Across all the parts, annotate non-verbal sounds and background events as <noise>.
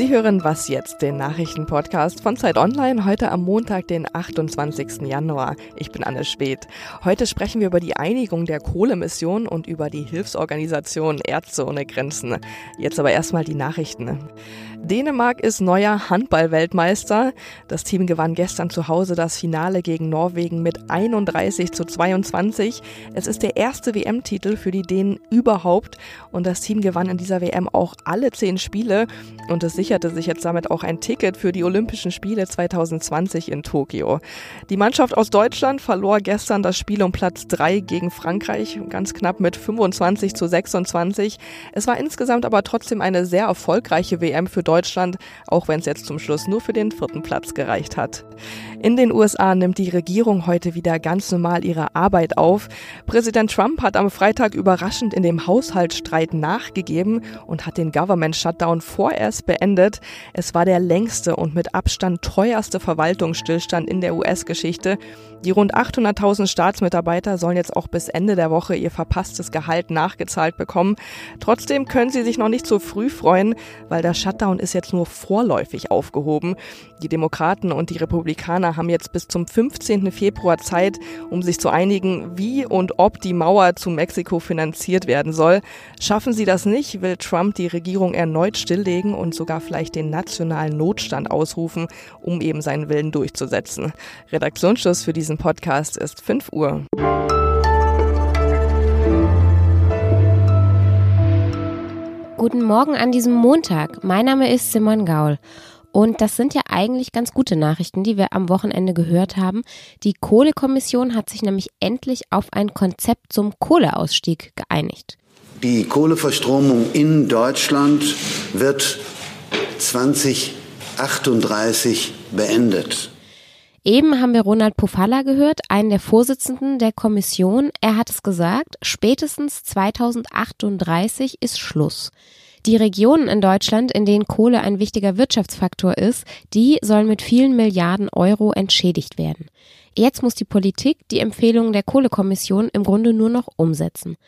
Sie hören Was jetzt, den Nachrichtenpodcast von Zeit Online, heute am Montag, den 28. Januar. Ich bin Anne Schwedt. Heute sprechen wir über die Einigung der Kohlemission und über die Hilfsorganisation Ärzte ohne Grenzen. Jetzt aber erstmal die Nachrichten. Dänemark ist neuer Handball-Weltmeister. Das Team gewann gestern zu Hause das Finale gegen Norwegen mit 31 zu 22. Es ist der erste WM-Titel für die Dänen überhaupt und das Team gewann in dieser WM auch alle zehn Spiele und es sicherte sich jetzt damit auch ein Ticket für die Olympischen Spiele 2020 in Tokio. Die Mannschaft aus Deutschland verlor gestern das Spiel um Platz 3 gegen Frankreich, ganz knapp mit 25 zu 26. Es war insgesamt aber trotzdem eine sehr erfolgreiche WM für Deutschland, auch wenn es jetzt zum Schluss nur für den vierten Platz gereicht hat. In den USA nimmt die Regierung heute wieder ganz normal ihre Arbeit auf. Präsident Trump hat am Freitag überraschend in dem Haushaltsstreit nachgegeben und hat den Government Shutdown vorerst beendet. Es war der längste und mit Abstand teuerste Verwaltungsstillstand in der US-Geschichte. Die rund 800.000 Staatsmitarbeiter sollen jetzt auch bis Ende der Woche ihr verpasstes Gehalt nachgezahlt bekommen. Trotzdem können sie sich noch nicht so früh freuen, weil der Shutdown ist jetzt nur vorläufig aufgehoben. Die Demokraten und die Republikaner haben jetzt bis zum 15. Februar Zeit, um sich zu einigen, wie und ob die Mauer zu Mexiko finanziert werden soll. Schaffen sie das nicht, will Trump die Regierung erneut stilllegen und sogar vielleicht den nationalen Notstand ausrufen, um eben seinen Willen durchzusetzen. Redaktionsschluss für diesen Podcast ist 5 Uhr. Guten Morgen an diesem Montag. Mein Name ist Simon Gaul. Und das sind ja eigentlich ganz gute Nachrichten, die wir am Wochenende gehört haben. Die Kohlekommission hat sich nämlich endlich auf ein Konzept zum Kohleausstieg geeinigt. Die Kohleverstromung in Deutschland wird 2038 beendet. Eben haben wir Ronald Pofalla gehört, einen der Vorsitzenden der Kommission. Er hat es gesagt, spätestens 2038 ist Schluss. Die Regionen in Deutschland, in denen Kohle ein wichtiger Wirtschaftsfaktor ist, die sollen mit vielen Milliarden Euro entschädigt werden. Jetzt muss die Politik die Empfehlungen der Kohlekommission im Grunde nur noch umsetzen.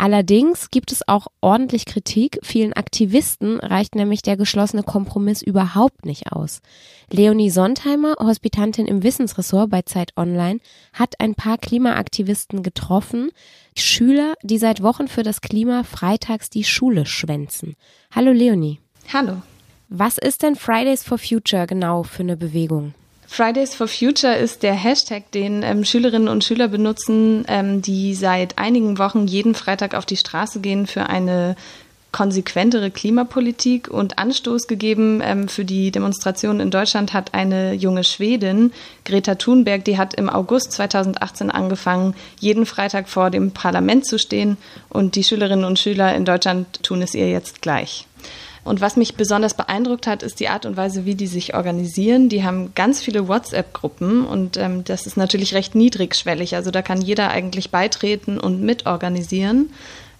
Allerdings gibt es auch ordentlich Kritik. Vielen Aktivisten reicht nämlich der geschlossene Kompromiss überhaupt nicht aus. Leonie Sontheimer, Hospitantin im Wissensressort bei Zeit Online, hat ein paar Klimaaktivisten getroffen. Schüler, die seit Wochen für das Klima freitags die Schule schwänzen. Hallo Leonie. Hallo. Was ist denn Fridays for Future genau für eine Bewegung? Fridays for Future ist der Hashtag, den ähm, Schülerinnen und Schüler benutzen, ähm, die seit einigen Wochen jeden Freitag auf die Straße gehen für eine konsequentere Klimapolitik und Anstoß gegeben ähm, für die Demonstrationen in Deutschland hat eine junge Schwedin, Greta Thunberg, die hat im August 2018 angefangen, jeden Freitag vor dem Parlament zu stehen und die Schülerinnen und Schüler in Deutschland tun es ihr jetzt gleich. Und was mich besonders beeindruckt hat, ist die Art und Weise, wie die sich organisieren. Die haben ganz viele WhatsApp-Gruppen und ähm, das ist natürlich recht niedrigschwellig. Also da kann jeder eigentlich beitreten und mitorganisieren.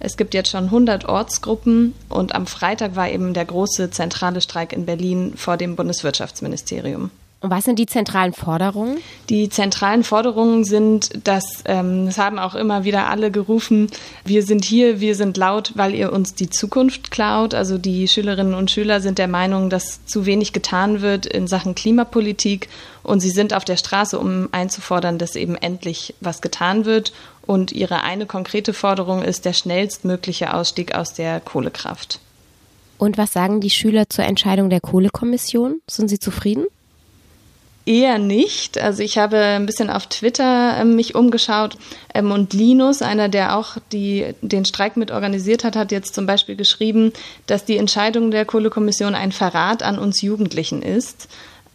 Es gibt jetzt schon 100 Ortsgruppen und am Freitag war eben der große zentrale Streik in Berlin vor dem Bundeswirtschaftsministerium. Und was sind die zentralen Forderungen? Die zentralen Forderungen sind, dass, ähm, das haben auch immer wieder alle gerufen, wir sind hier, wir sind laut, weil ihr uns die Zukunft klaut. Also die Schülerinnen und Schüler sind der Meinung, dass zu wenig getan wird in Sachen Klimapolitik und sie sind auf der Straße, um einzufordern, dass eben endlich was getan wird. Und ihre eine konkrete Forderung ist der schnellstmögliche Ausstieg aus der Kohlekraft. Und was sagen die Schüler zur Entscheidung der Kohlekommission? Sind sie zufrieden? Eher nicht. Also ich habe ein bisschen auf Twitter äh, mich umgeschaut ähm, und Linus, einer, der auch die, den Streik mit organisiert hat, hat jetzt zum Beispiel geschrieben, dass die Entscheidung der Kohlekommission ein Verrat an uns Jugendlichen ist.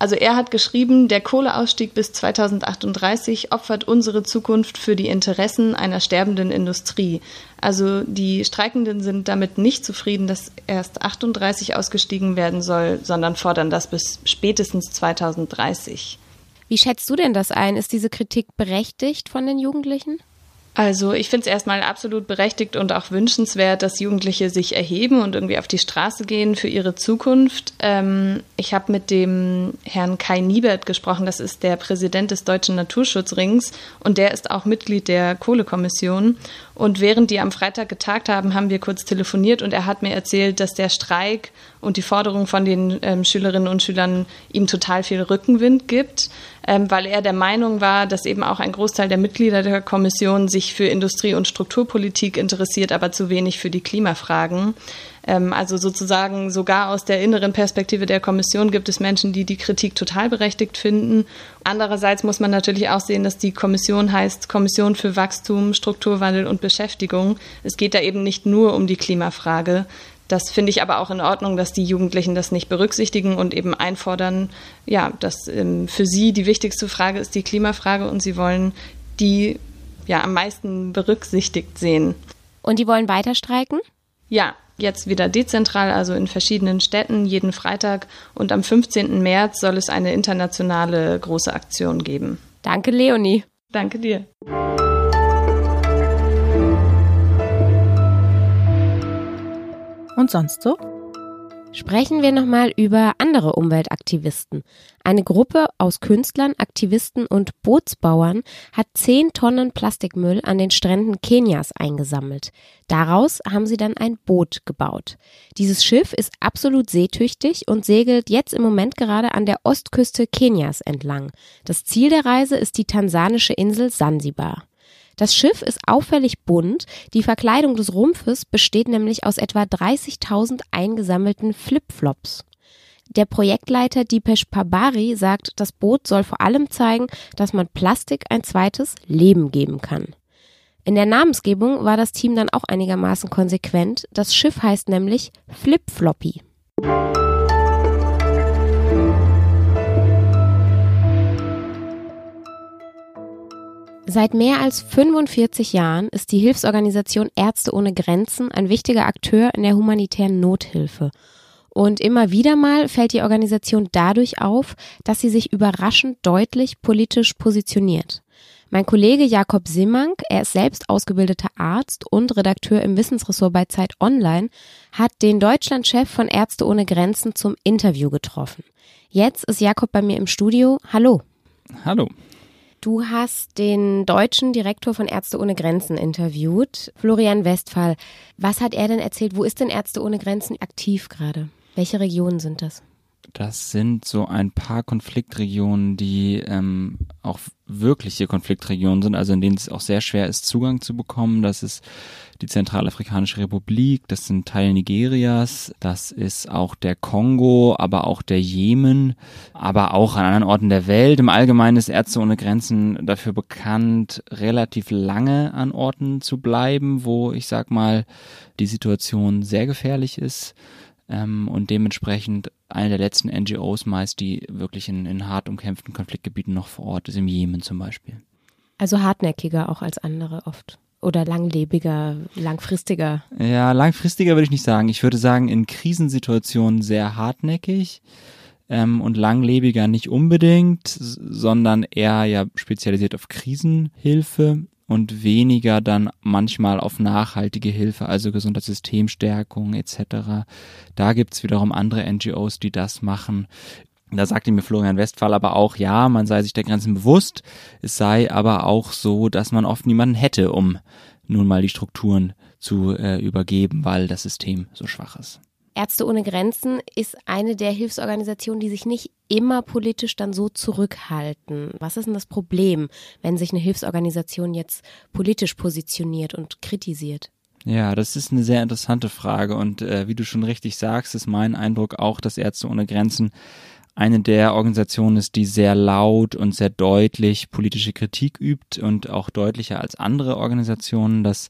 Also er hat geschrieben, der Kohleausstieg bis 2038 opfert unsere Zukunft für die Interessen einer sterbenden Industrie. Also die Streikenden sind damit nicht zufrieden, dass erst 38 ausgestiegen werden soll, sondern fordern das bis spätestens 2030. Wie schätzt du denn das ein? Ist diese Kritik berechtigt von den Jugendlichen? Also ich finde es erstmal absolut berechtigt und auch wünschenswert, dass Jugendliche sich erheben und irgendwie auf die Straße gehen für ihre Zukunft. Ähm, ich habe mit dem Herrn Kai Niebert gesprochen, das ist der Präsident des Deutschen Naturschutzrings und der ist auch Mitglied der Kohlekommission. Und während die am Freitag getagt haben, haben wir kurz telefoniert und er hat mir erzählt, dass der Streik und die Forderung von den ähm, Schülerinnen und Schülern ihm total viel Rückenwind gibt, weil er der Meinung war, dass eben auch ein Großteil der Mitglieder der Kommission sich für Industrie- und Strukturpolitik interessiert, aber zu wenig für die Klimafragen. Ähm, also sozusagen sogar aus der inneren Perspektive der Kommission gibt es Menschen, die die Kritik total berechtigt finden. Andererseits muss man natürlich auch sehen, dass die Kommission heißt Kommission für Wachstum, Strukturwandel und Beschäftigung. Es geht da eben nicht nur um die Klimafrage. Das finde ich aber auch in Ordnung, dass die Jugendlichen das nicht berücksichtigen und eben einfordern, ja, dass ähm, für sie die wichtigste Frage ist die Klimafrage und sie wollen die ja am meisten berücksichtigt sehen. Und die wollen weiter streiken? Ja, jetzt wieder dezentral, also in verschiedenen Städten jeden Freitag. Und am 15. März soll es eine internationale große Aktion geben. Danke, Leonie. Danke dir. Und sonst so? Sprechen wir nochmal über andere Umweltaktivisten. Eine Gruppe aus Künstlern, Aktivisten und Bootsbauern hat 10 Tonnen Plastikmüll an den Stränden Kenias eingesammelt. Daraus haben sie dann ein Boot gebaut. Dieses Schiff ist absolut seetüchtig und segelt jetzt im Moment gerade an der Ostküste Kenias entlang. Das Ziel der Reise ist die tansanische Insel Sansibar. Das Schiff ist auffällig bunt. Die Verkleidung des Rumpfes besteht nämlich aus etwa 30.000 eingesammelten Flipflops. Der Projektleiter Dipesh Pabari sagt, das Boot soll vor allem zeigen, dass man Plastik ein zweites Leben geben kann. In der Namensgebung war das Team dann auch einigermaßen konsequent. Das Schiff heißt nämlich Flip-Floppy. Seit mehr als 45 Jahren ist die Hilfsorganisation Ärzte ohne Grenzen ein wichtiger Akteur in der humanitären Nothilfe. Und immer wieder mal fällt die Organisation dadurch auf, dass sie sich überraschend deutlich politisch positioniert. Mein Kollege Jakob Simmank, er ist selbst ausgebildeter Arzt und Redakteur im Wissensressort bei Zeit Online, hat den Deutschlandchef von Ärzte ohne Grenzen zum Interview getroffen. Jetzt ist Jakob bei mir im Studio. Hallo. Hallo. Du hast den deutschen Direktor von Ärzte ohne Grenzen interviewt, Florian Westphal. Was hat er denn erzählt? Wo ist denn Ärzte ohne Grenzen aktiv gerade? Welche Regionen sind das? Das sind so ein paar Konfliktregionen, die ähm, auch wirkliche Konfliktregionen sind, also in denen es auch sehr schwer ist, Zugang zu bekommen. Das ist die Zentralafrikanische Republik, das sind Teil Nigerias, das ist auch der Kongo, aber auch der Jemen, aber auch an anderen Orten der Welt. Im Allgemeinen ist Ärzte ohne Grenzen dafür bekannt, relativ lange an Orten zu bleiben, wo ich sag mal, die Situation sehr gefährlich ist ähm, und dementsprechend eine der letzten NGOs meist, die wirklich in, in hart umkämpften Konfliktgebieten noch vor Ort ist, im Jemen zum Beispiel. Also hartnäckiger auch als andere oft. Oder langlebiger, langfristiger? Ja, langfristiger würde ich nicht sagen. Ich würde sagen, in Krisensituationen sehr hartnäckig ähm, und langlebiger nicht unbedingt, sondern eher ja spezialisiert auf Krisenhilfe und weniger dann manchmal auf nachhaltige Hilfe, also Gesundheitssystemstärkung etc. Da gibt's wiederum andere NGOs, die das machen. Da sagte mir Florian Westphal aber auch, ja, man sei sich der Grenzen bewusst, es sei aber auch so, dass man oft niemanden hätte, um nun mal die Strukturen zu äh, übergeben, weil das System so schwach ist. Ärzte ohne Grenzen ist eine der Hilfsorganisationen, die sich nicht immer politisch dann so zurückhalten. Was ist denn das Problem, wenn sich eine Hilfsorganisation jetzt politisch positioniert und kritisiert? Ja, das ist eine sehr interessante Frage und äh, wie du schon richtig sagst, ist mein Eindruck auch, dass Ärzte ohne Grenzen eine der Organisationen ist, die sehr laut und sehr deutlich politische Kritik übt und auch deutlicher als andere Organisationen. Das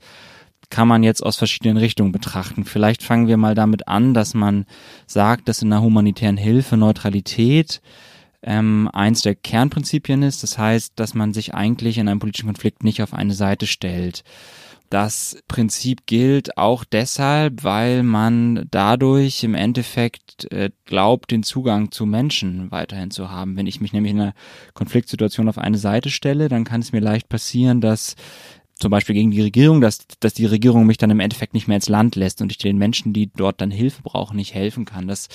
kann man jetzt aus verschiedenen Richtungen betrachten. Vielleicht fangen wir mal damit an, dass man sagt, dass in der humanitären Hilfe Neutralität ähm, eins der Kernprinzipien ist. Das heißt, dass man sich eigentlich in einem politischen Konflikt nicht auf eine Seite stellt. Das Prinzip gilt auch deshalb, weil man dadurch im Endeffekt äh, glaubt, den Zugang zu Menschen weiterhin zu haben. Wenn ich mich nämlich in einer Konfliktsituation auf eine Seite stelle, dann kann es mir leicht passieren, dass zum Beispiel gegen die Regierung, dass, dass die Regierung mich dann im Endeffekt nicht mehr ins Land lässt und ich den Menschen, die dort dann Hilfe brauchen, nicht helfen kann. Das,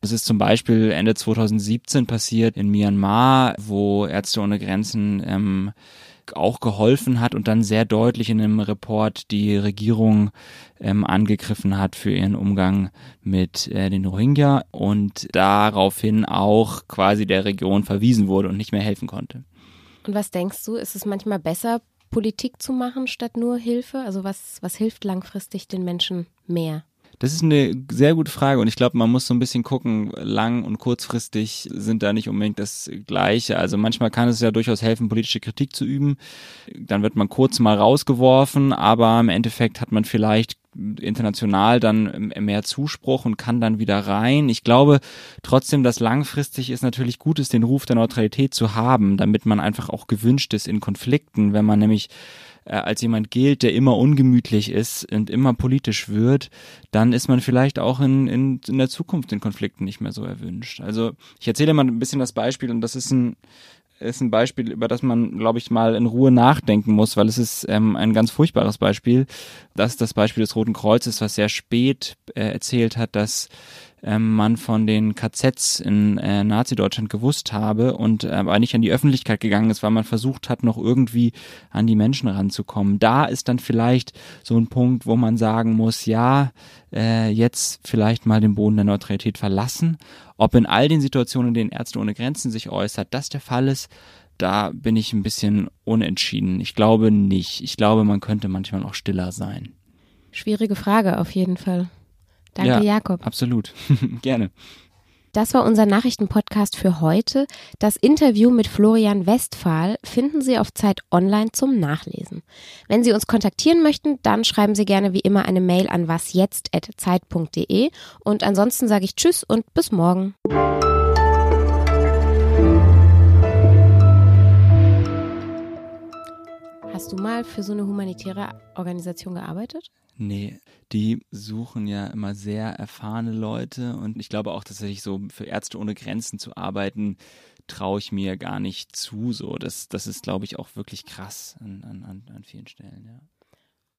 das ist zum Beispiel Ende 2017 passiert in Myanmar, wo Ärzte ohne Grenzen ähm, auch geholfen hat und dann sehr deutlich in einem Report die Regierung ähm, angegriffen hat für ihren Umgang mit äh, den Rohingya und daraufhin auch quasi der Region verwiesen wurde und nicht mehr helfen konnte. Und was denkst du, ist es manchmal besser, Politik zu machen statt nur Hilfe? Also was, was hilft langfristig den Menschen mehr? Das ist eine sehr gute Frage und ich glaube, man muss so ein bisschen gucken, lang und kurzfristig sind da nicht unbedingt das Gleiche. Also manchmal kann es ja durchaus helfen, politische Kritik zu üben. Dann wird man kurz mal rausgeworfen, aber im Endeffekt hat man vielleicht international dann mehr Zuspruch und kann dann wieder rein. Ich glaube trotzdem, dass langfristig es natürlich gut ist, den Ruf der Neutralität zu haben, damit man einfach auch gewünscht ist in Konflikten, wenn man nämlich äh, als jemand gilt, der immer ungemütlich ist und immer politisch wird, dann ist man vielleicht auch in, in, in der Zukunft in Konflikten nicht mehr so erwünscht. Also ich erzähle mal ein bisschen das Beispiel und das ist ein ist ein Beispiel, über das man, glaube ich, mal in Ruhe nachdenken muss, weil es ist ähm, ein ganz furchtbares Beispiel. Das ist das Beispiel des Roten Kreuzes, was sehr spät äh, erzählt hat, dass ähm, man von den KZs in äh, Nazi-Deutschland gewusst habe und äh, aber nicht an die Öffentlichkeit gegangen ist, weil man versucht hat, noch irgendwie an die Menschen ranzukommen. Da ist dann vielleicht so ein Punkt, wo man sagen muss, ja, äh, jetzt vielleicht mal den Boden der Neutralität verlassen. Ob in all den Situationen, in denen Ärzte ohne Grenzen sich äußert, das der Fall ist, da bin ich ein bisschen unentschieden. Ich glaube nicht. Ich glaube, man könnte manchmal auch stiller sein. Schwierige Frage auf jeden Fall. Danke, ja, Jakob. Absolut. <laughs> Gerne. Das war unser Nachrichtenpodcast für heute. Das Interview mit Florian Westphal finden Sie auf Zeit Online zum Nachlesen. Wenn Sie uns kontaktieren möchten, dann schreiben Sie gerne wie immer eine Mail an wasjetzt.zeit.de und ansonsten sage ich Tschüss und bis morgen. Für so eine humanitäre Organisation gearbeitet? Nee, die suchen ja immer sehr erfahrene Leute und ich glaube auch tatsächlich so für Ärzte ohne Grenzen zu arbeiten, traue ich mir gar nicht zu. So, das, das ist, glaube ich, auch wirklich krass an, an, an vielen Stellen, ja.